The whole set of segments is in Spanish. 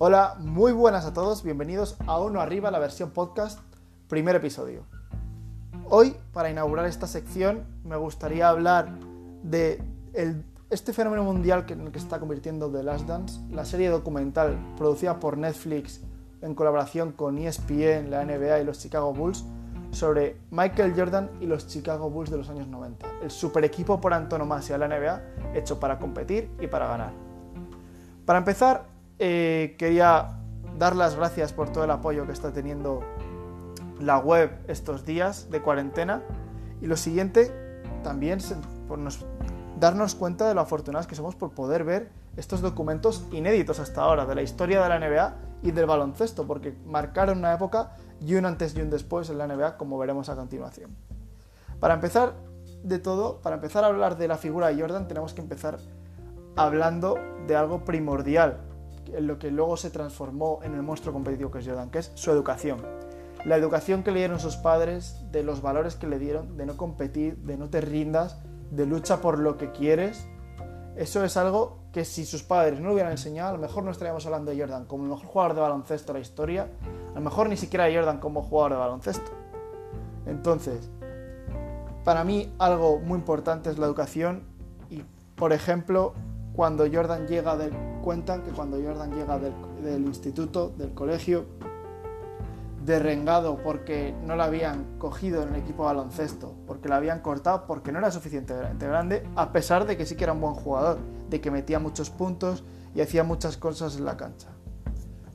Hola, muy buenas a todos, bienvenidos a Uno Arriba, la versión podcast, primer episodio. Hoy, para inaugurar esta sección, me gustaría hablar de este fenómeno mundial que, en el que se está convirtiendo The Last Dance, la serie documental producida por Netflix en colaboración con ESPN, la NBA y los Chicago Bulls, sobre Michael Jordan y los Chicago Bulls de los años 90, el super equipo por antonomasia de la NBA hecho para competir y para ganar. Para empezar, eh, quería dar las gracias por todo el apoyo que está teniendo la web estos días de cuarentena y lo siguiente, también por darnos cuenta de lo afortunados que somos por poder ver estos documentos inéditos hasta ahora de la historia de la NBA y del baloncesto, porque marcaron una época y un antes y un después en la NBA, como veremos a continuación. Para empezar de todo, para empezar a hablar de la figura de Jordan, tenemos que empezar hablando de algo primordial, en lo que luego se transformó en el monstruo competitivo que es Jordan, que es su educación. La educación que le dieron sus padres, de los valores que le dieron, de no competir, de no te rindas, de lucha por lo que quieres, eso es algo que si sus padres no lo hubieran enseñado, a lo mejor no estaríamos hablando de Jordan como el mejor jugador de baloncesto de la historia, a lo mejor ni siquiera de Jordan como jugador de baloncesto. Entonces, para mí algo muy importante es la educación y, por ejemplo, cuando Jordan llega del... Cuentan que cuando Jordan llega del, instituto, del colegio, derrengado porque no la habían cogido en el equipo de baloncesto, porque la habían cortado porque no era suficientemente grande, a pesar de que sí que era un buen jugador, de que metía muchos puntos y hacía muchas cosas en la cancha.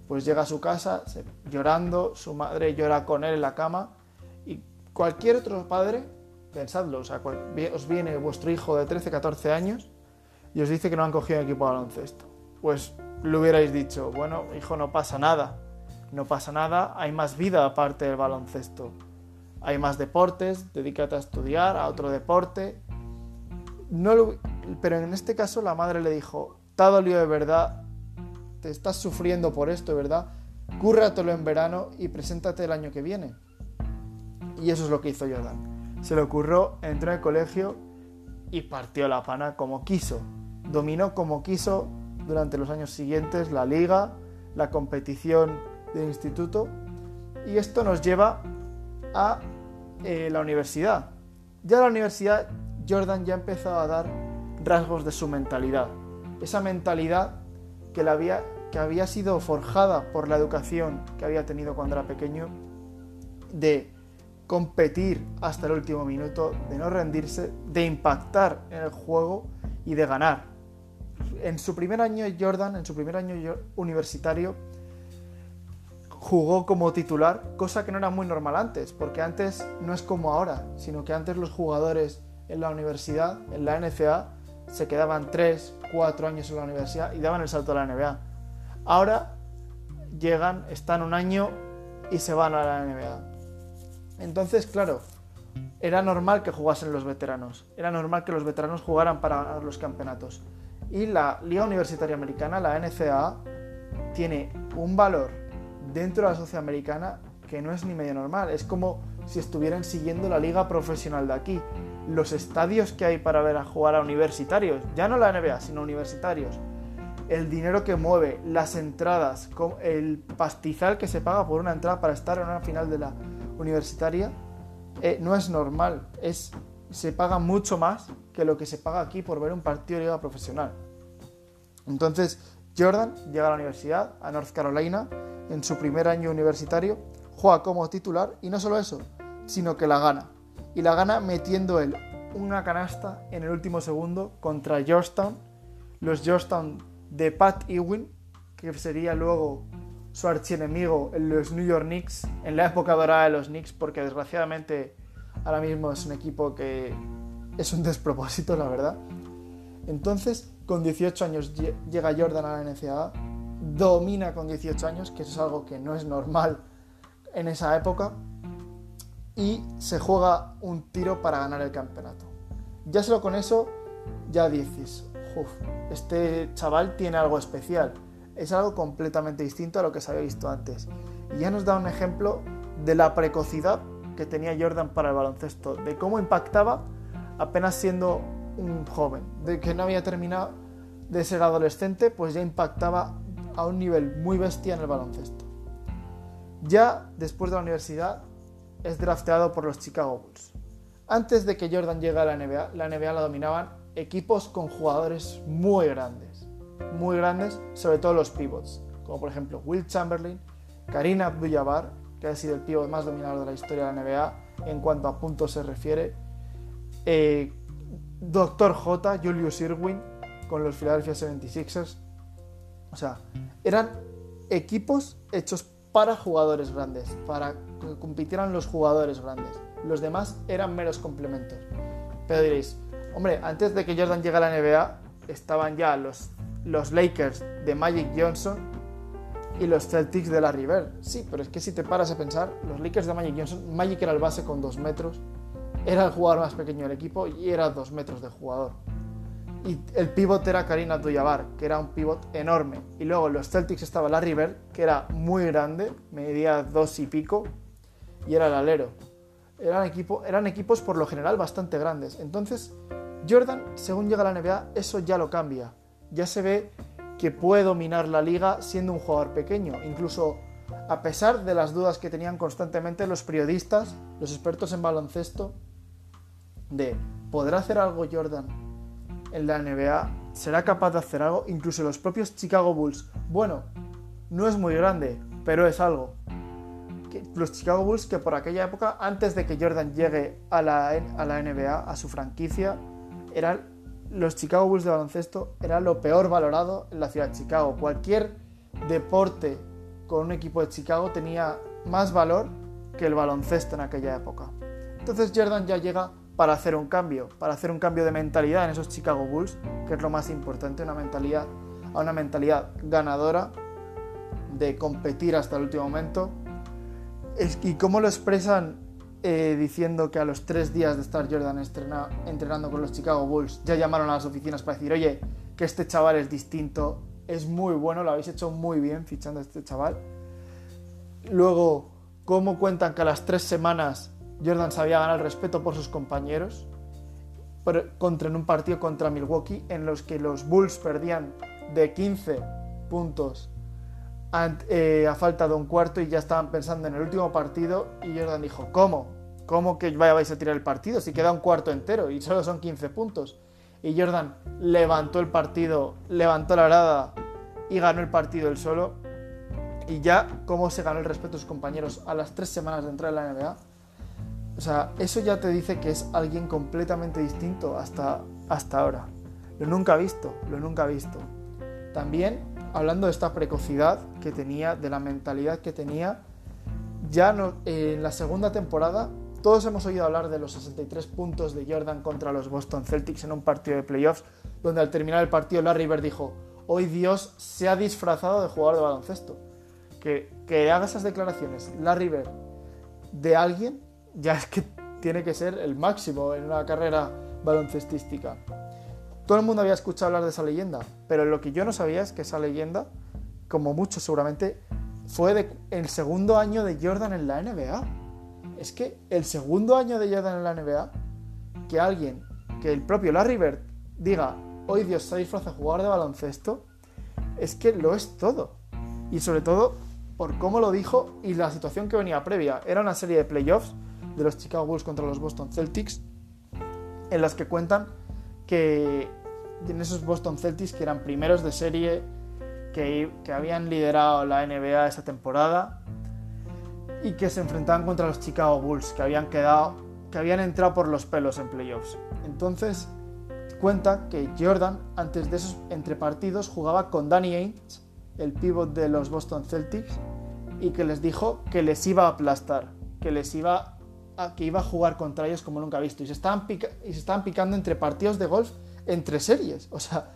Pues llega a su casa llorando, su madre llora con él en la cama y cualquier otro padre, pensadlo, o sea, os viene vuestro hijo de 13, 14 años y os dice que no han cogido el equipo de baloncesto. Pues le hubierais dicho, bueno, hijo, no pasa nada, no pasa nada, hay más vida aparte del baloncesto. Hay más deportes, dedícate a estudiar, a otro deporte. No pero en este caso la madre le dijo, te ha dolido de verdad, te estás sufriendo por esto, ¿verdad? Cúrratelo en verano y preséntate el año que viene. Y eso es lo que hizo Jordan. Se le ocurrió, entró en el colegio y partió la pana como quiso. Dominó como quiso durante los años siguientes la liga, la competición del instituto y esto nos lleva a eh, la universidad. Ya en la universidad Jordan ya empezó a dar rasgos de su mentalidad. Esa mentalidad que, había, que había sido forjada por la educación que había tenido cuando era pequeño, de competir hasta el último minuto, de no rendirse, de impactar en el juego y de ganar. En su primer año Jordan, en su primer año universitario, jugó como titular, cosa que no era muy normal antes, porque antes no es como ahora, sino que antes los jugadores en la universidad, en la NCA, se quedaban 3, 4 años en la universidad y daban el salto a la NBA. Ahora llegan, están un año y se van a la NBA. Entonces, claro, era normal que jugasen los veteranos, era normal que los veteranos jugaran para ganar los campeonatos. Y la Liga Universitaria Americana, la NCAA, tiene un valor dentro de la sociedad americana que no es ni medio normal. Es como si estuvieran siguiendo la liga profesional de aquí. Los estadios que hay para ver a jugar a universitarios, ya no la NBA, sino universitarios. El dinero que mueve, las entradas, el pastizal que se paga por una entrada para estar en una final de la universitaria, eh, no es normal. Es, se paga mucho más que lo que se paga aquí por ver un partido de liga profesional. Entonces, Jordan llega a la universidad, a North Carolina, en su primer año universitario, juega como titular y no solo eso, sino que la gana. Y la gana metiendo él una canasta en el último segundo contra Georgetown, los Georgetown de Pat Ewing, que sería luego su archienemigo en los New York Knicks, en la época dorada de los Knicks, porque desgraciadamente ahora mismo es un equipo que es un despropósito, la verdad. Entonces, con 18 años llega Jordan a la NCAA domina con 18 años, que eso es algo que no es normal en esa época, y se juega un tiro para ganar el campeonato. Ya solo con eso, ya dices, este chaval tiene algo especial, es algo completamente distinto a lo que se había visto antes. Y ya nos da un ejemplo de la precocidad que tenía Jordan para el baloncesto, de cómo impactaba apenas siendo un joven, de que no había terminado de ser adolescente, pues ya impactaba a un nivel muy bestia en el baloncesto. Ya después de la universidad es drafteado por los Chicago Bulls. Antes de que Jordan llegue a la NBA, la NBA la dominaban equipos con jugadores muy grandes. Muy grandes, sobre todo los pivots, como por ejemplo Will Chamberlain, Karim Abdul-Jabbar, que ha sido el pivot más dominador de la historia de la NBA en cuanto a puntos se refiere, eh, Dr. J, Julius Irwin, con los Philadelphia 76ers. O sea, eran equipos hechos para jugadores grandes, para que compitieran los jugadores grandes. Los demás eran meros complementos. Pero diréis, hombre, antes de que Jordan llegue a la NBA, estaban ya los, los Lakers de Magic Johnson y los Celtics de la River. Sí, pero es que si te paras a pensar, los Lakers de Magic Johnson, Magic era el base con dos metros, era el jugador más pequeño del equipo y era dos metros de jugador. Y el pivot era Karim Abdul-Jabbar, que era un pivot enorme. Y luego en los Celtics estaba la River, que era muy grande, medía dos y pico, y era el alero. Eran, equipo, eran equipos por lo general bastante grandes. Entonces, Jordan, según llega a la NBA, eso ya lo cambia. Ya se ve que puede dominar la liga siendo un jugador pequeño. Incluso a pesar de las dudas que tenían constantemente los periodistas, los expertos en baloncesto, de ¿podrá hacer algo Jordan en la NBA? ¿Será capaz de hacer algo? Incluso los propios Chicago Bulls. Bueno, no es muy grande, pero es algo. Los Chicago Bulls que por aquella época, antes de que Jordan llegue a la, NBA, a su franquicia, eran los Chicago Bulls de baloncesto era lo peor valorado en la ciudad de Chicago. Cualquier deporte con un equipo de Chicago tenía más valor que el baloncesto en aquella época. Entonces Jordan ya llega para hacer un cambio, para hacer un cambio de mentalidad en esos Chicago Bulls, que es lo más importante, una mentalidad, a una mentalidad ganadora de competir hasta el último momento. ¿Y cómo lo expresan eh, diciendo que a los tres días de estar Jordan entrenando con los Chicago Bulls ya llamaron a las oficinas para decir, oye, que este chaval es distinto, es muy bueno, lo habéis hecho muy bien fichando a este chaval. Luego, cómo cuentan que a las tres semanas Jordan sabía ganar el respeto por sus compañeros contra, en un partido contra Milwaukee en los que los Bulls perdían de 15 puntos eh, a, falta de un cuarto y ya estaban pensando en el último partido y Jordan dijo, ¿cómo? ¿Cómo que vais a tirar el partido si queda un cuarto entero y solo son 15 puntos? Y Jordan levantó el partido, levantó la grada y ganó el partido él solo. Y ya, ¿cómo se ganó el respeto de sus compañeros a las tres semanas de entrar en la NBA? O sea, eso ya te dice que es alguien completamente distinto hasta, hasta ahora. Lo nunca visto, lo nunca visto. También, hablando de esta precocidad que tenía, de la mentalidad que tenía, ya en la segunda temporada todos hemos oído hablar de los 63 puntos de Jordan contra los Boston Celtics en un partido de playoffs, donde al terminar el partido Larry Bird dijo, hoy Dios se ha disfrazado de jugador de baloncesto. Que, que haga esas declaraciones Larry Bird de alguien ya es que tiene que ser el máximo en una carrera baloncestística. Todo el mundo había escuchado hablar de esa leyenda, pero lo que yo no sabía es que esa leyenda, como muchos seguramente, fue de, el segundo año de Jordan en la NBA. Es que el segundo año de Jordan en la NBA, que alguien, que el propio Larry Bird diga, hoy Dios se disfraza de jugador de baloncesto, es que lo es todo. Y sobre todo por cómo lo dijo y la situación que venía previa. Era una serie de playoffs de los Chicago Bulls contra los Boston Celtics, en las que cuentan que en esos Boston Celtics que eran primeros de serie, que, que habían liderado la NBA esa temporada y que se enfrentaban contra los Chicago Bulls, que habían quedado, que habían entrado por los pelos en playoffs. Entonces cuenta que Jordan, antes de esos entre partidos, jugaba con Danny Ainge, el pivot de los Boston Celtics, y que les dijo que les iba a aplastar, que les iba que iba a jugar contra ellos como nunca visto. Y se, estaban y se estaban picando entre partidos de golf, entre series. O sea,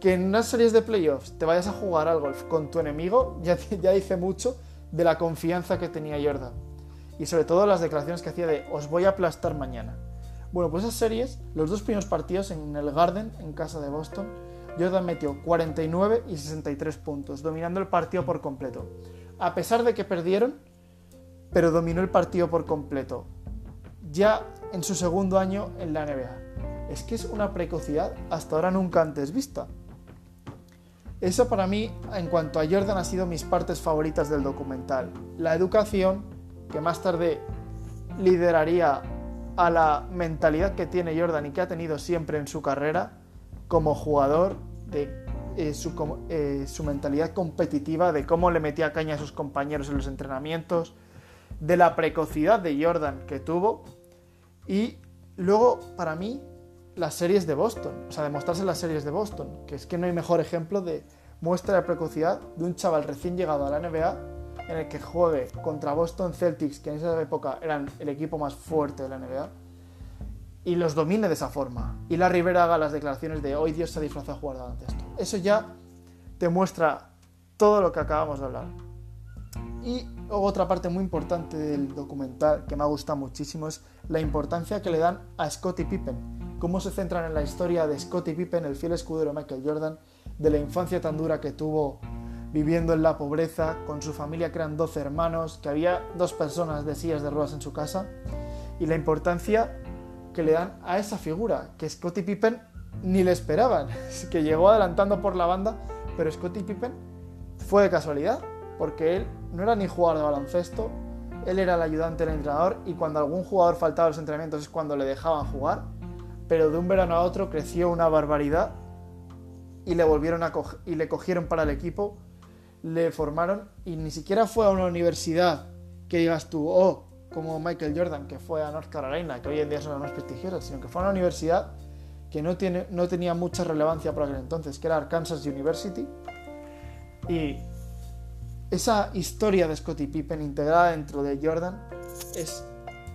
que en unas series de playoffs te vayas a jugar al golf con tu enemigo, ya, ya dice mucho de la confianza que tenía Jordan. Y sobre todo las declaraciones que hacía de os voy a aplastar mañana. Bueno, pues esas series, los dos primeros partidos en el Garden, en casa de Boston, Jordan metió 49 y 63 puntos, dominando el partido por completo. A pesar de que perdieron, pero dominó el partido por completo, ya en su segundo año en la NBA. Es que es una precocidad hasta ahora nunca antes vista. Eso para mí, en cuanto a Jordan, ha sido mis partes favoritas del documental. La educación, que más tarde lideraría a la mentalidad que tiene Jordan y que ha tenido siempre en su carrera como jugador, de eh, su, eh, su, mentalidad competitiva, de cómo le metía caña a sus compañeros en los entrenamientos, de la precocidad de Jordan que tuvo y luego, para mí, las series de Boston, o sea, demostrarse las series de Boston, que es que no hay mejor ejemplo de muestra de precocidad de un chaval recién llegado a la NBA en el que juegue contra Boston Celtics, que en esa época eran el equipo más fuerte de la NBA, y los domine de esa forma. Y la Rivera haga las declaraciones de hoy Dios se ha disfrazado a jugar ante esto. Eso ya te muestra todo lo que acabamos de hablar. Y otra parte muy importante del documental que me ha gustado muchísimo es la importancia que le dan a Scottie Pippen. Cómo se centran en la historia de Scottie Pippen, el fiel escudero Michael Jordan, de la infancia tan dura que tuvo viviendo en la pobreza, con su familia que eran 12 hermanos, que había dos personas de sillas de ruedas en su casa, y la importancia que le dan a esa figura, que Scottie Pippen ni le esperaban, que llegó adelantando por la banda, pero Scottie Pippen fue de casualidad, porque él no era ni jugador de baloncesto, él era el ayudante del entrenador y cuando algún jugador faltaba a los entrenamientos es cuando le dejaban jugar, pero de un verano a otro creció una barbaridad y le volvieron a y le cogieron para el equipo le formaron y ni siquiera fue a una universidad que digas tú, oh, como Michael Jordan, que fue a North Carolina, que hoy en día son las más prestigiosas, sino que fue a una universidad que no, tiene, no tenía mucha relevancia por aquel entonces, que era Arkansas University. Y esa historia de Scottie Pippen integrada dentro de Jordan es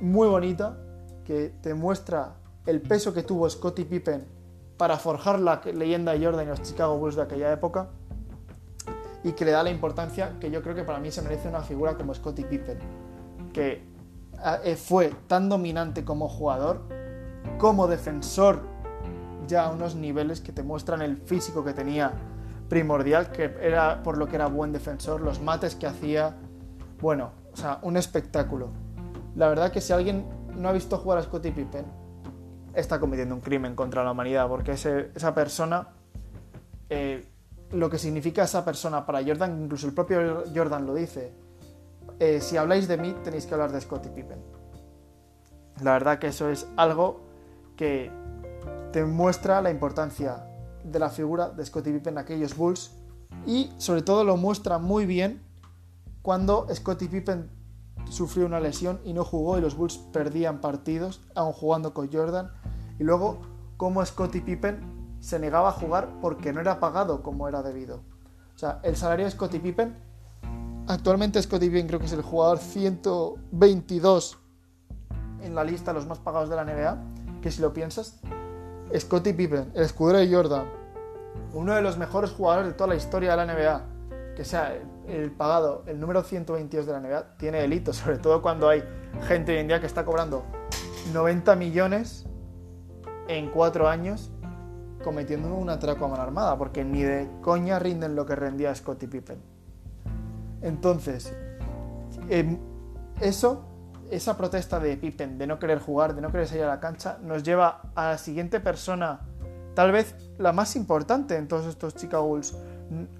muy bonita, que te muestra el peso que tuvo Scottie Pippen para forjar la leyenda de Jordan y los Chicago Bulls de aquella época y que le da la importancia que yo creo que para mí se merece una figura como Scottie Pippen, que eh, fue tan dominante como jugador, como defensor, ya a unos niveles que te muestran el físico que tenía primordial, que era por lo que era buen defensor, los mates que hacía, bueno, o sea, un espectáculo. La verdad que si alguien no ha visto jugar a Scottie Pippen, está cometiendo un crimen contra la humanidad, porque esa persona eh, lo que significa esa persona para Jordan, incluso el propio Jordan lo dice. Eh, si habláis de mí, tenéis que hablar de Scottie Pippen. La verdad que eso es algo que te muestra la importancia de la figura de Scottie Pippen en aquellos Bulls y sobre todo lo muestra muy bien cuando Scottie Pippen sufrió una lesión y no jugó y los Bulls perdían partidos aún jugando con Jordan y luego cómo Scottie Pippen se negaba a jugar porque no era pagado como era debido. O sea, el salario de Scottie Pippen, actualmente Scottie Pippen creo que es el jugador 122 en la lista de los más pagados de la NBA, que si lo piensas, Scottie Pippen, el escudero de Jordan, uno de los mejores jugadores de toda la historia de la NBA, que sea el pagado, el número 122 de la NBA, tiene delito, sobre todo cuando hay gente hoy en día que está cobrando 90 millones en cuatro años cometiendo un atraco a mano armada, porque ni de coña rinden lo que rendía Scottie Pippen. Entonces, em, eso, esa protesta de Pippen de no querer jugar, de no querer salir a la cancha, nos lleva a la siguiente persona, tal vez la más importante en todos estos Chicago Bulls,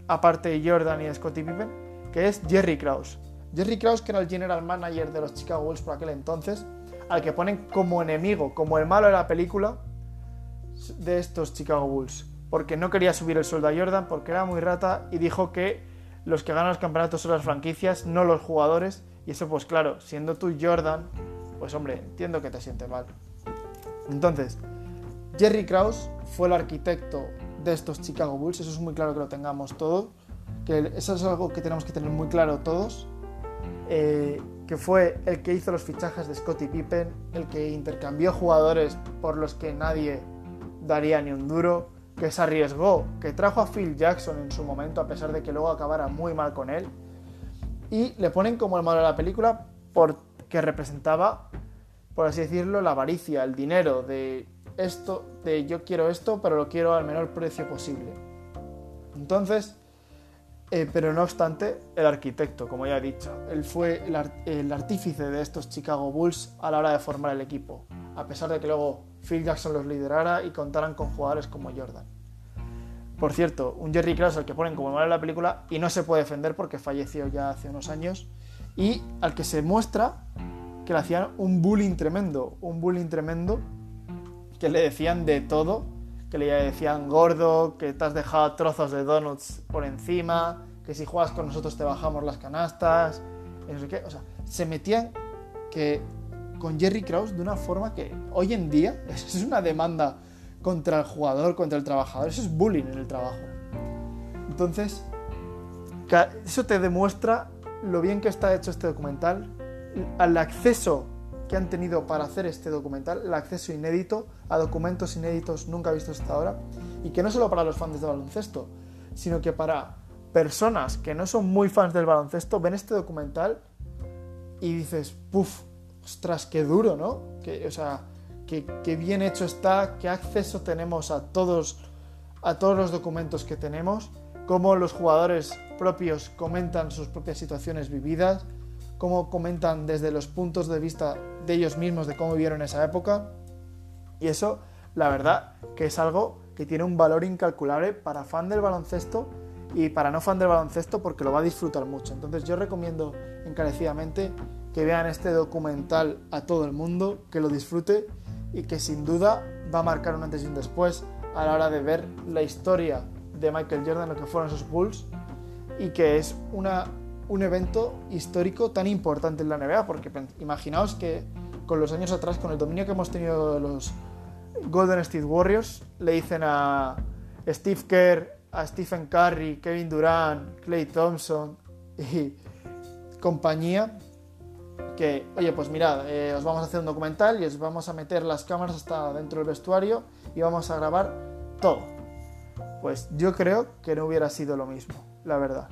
aparte de Jordan y Scottie Pippen, que es Jerry Krause. Jerry Krause, que era el general manager de los Chicago Bulls por aquel entonces, al que ponen como enemigo, como el malo de la película, de estos Chicago Bulls, porque no quería subir el sueldo a Jordan, porque era muy rata y dijo que los que ganan los campeonatos son las franquicias, no los jugadores, y eso pues claro, siendo tú Jordan, pues hombre, entiendo que te siente mal. Entonces, Jerry Krause fue el arquitecto de estos Chicago Bulls, eso es muy claro que lo tengamos todos, que eso es algo que tenemos que tener muy claro todos, eh, que fue el que hizo los fichajes de Scottie Pippen, el que intercambió jugadores por los que nadie daría ni un duro, que se arriesgó, que trajo a Phil Jackson en su momento a pesar de que luego acabara muy mal con él. Y le ponen como el malo de la película porque representaba, por así decirlo, la avaricia, el dinero de esto, de yo quiero esto, pero lo quiero al menor precio posible. Entonces, eh, pero no obstante, el arquitecto, como ya he dicho, él fue el artífice de estos Chicago Bulls a la hora de formar el equipo, a pesar de que luego Phil Jackson los liderara y contaran con jugadores como Jordan. Por cierto, un Jerry Krause al que ponen como malo en la película y no se puede defender porque falleció ya hace unos años y al que se muestra que le hacían un bullying tremendo, un bullying tremendo que le decían de todo, que le decían gordo, que te has dejado trozos de donuts por encima, que si juegas con nosotros te bajamos las canastas, no sé qué, o sea, se metían que con Jerry Krause de una forma que hoy en día es una demanda contra el jugador, contra el trabajador, eso es bullying en el trabajo. Entonces, eso te demuestra lo bien que está hecho este documental, al acceso que han tenido para hacer este documental, el acceso inédito a documentos inéditos nunca vistos hasta ahora, y que no solo para los fans de baloncesto, sino que para personas que no son muy fans del baloncesto ven este documental y dices, puff, ostras, qué duro, ¿no? Que, o sea, qué, bien hecho está, qué acceso tenemos a todos, a todos los documentos que tenemos, cómo los jugadores propios comentan sus propias situaciones vividas, cómo comentan desde los puntos de vista de ellos mismos de cómo vivieron esa época. Y eso, la verdad, que es algo que tiene un valor incalculable para fan del baloncesto y para no fan del baloncesto porque lo va a disfrutar mucho. Entonces yo recomiendo encarecidamente que vean este documental a todo el mundo, que lo disfrute y que sin duda va a marcar un antes y un después a la hora de ver la historia de Michael Jordan, lo que fueron esos Bulls, y que es una, un evento histórico tan importante en la NBA, porque imaginaos que con los años atrás, con el dominio que hemos tenido los Golden State Warriors, le dicen a Steve Kerr, a Stephen Curry, Kevin Durant, Clay Thompson y compañía, que, oye, pues mirad, eh, os vamos a hacer un documental y os vamos a meter las cámaras hasta dentro del vestuario y vamos a grabar todo. Pues yo creo que no hubiera sido lo mismo, la verdad.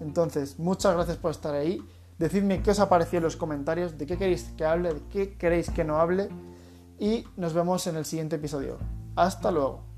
Entonces, muchas gracias por estar ahí. Decidme qué os ha parecido en los comentarios, de qué queréis que hable, de qué queréis que no hable. Y nos vemos en el siguiente episodio. Hasta luego.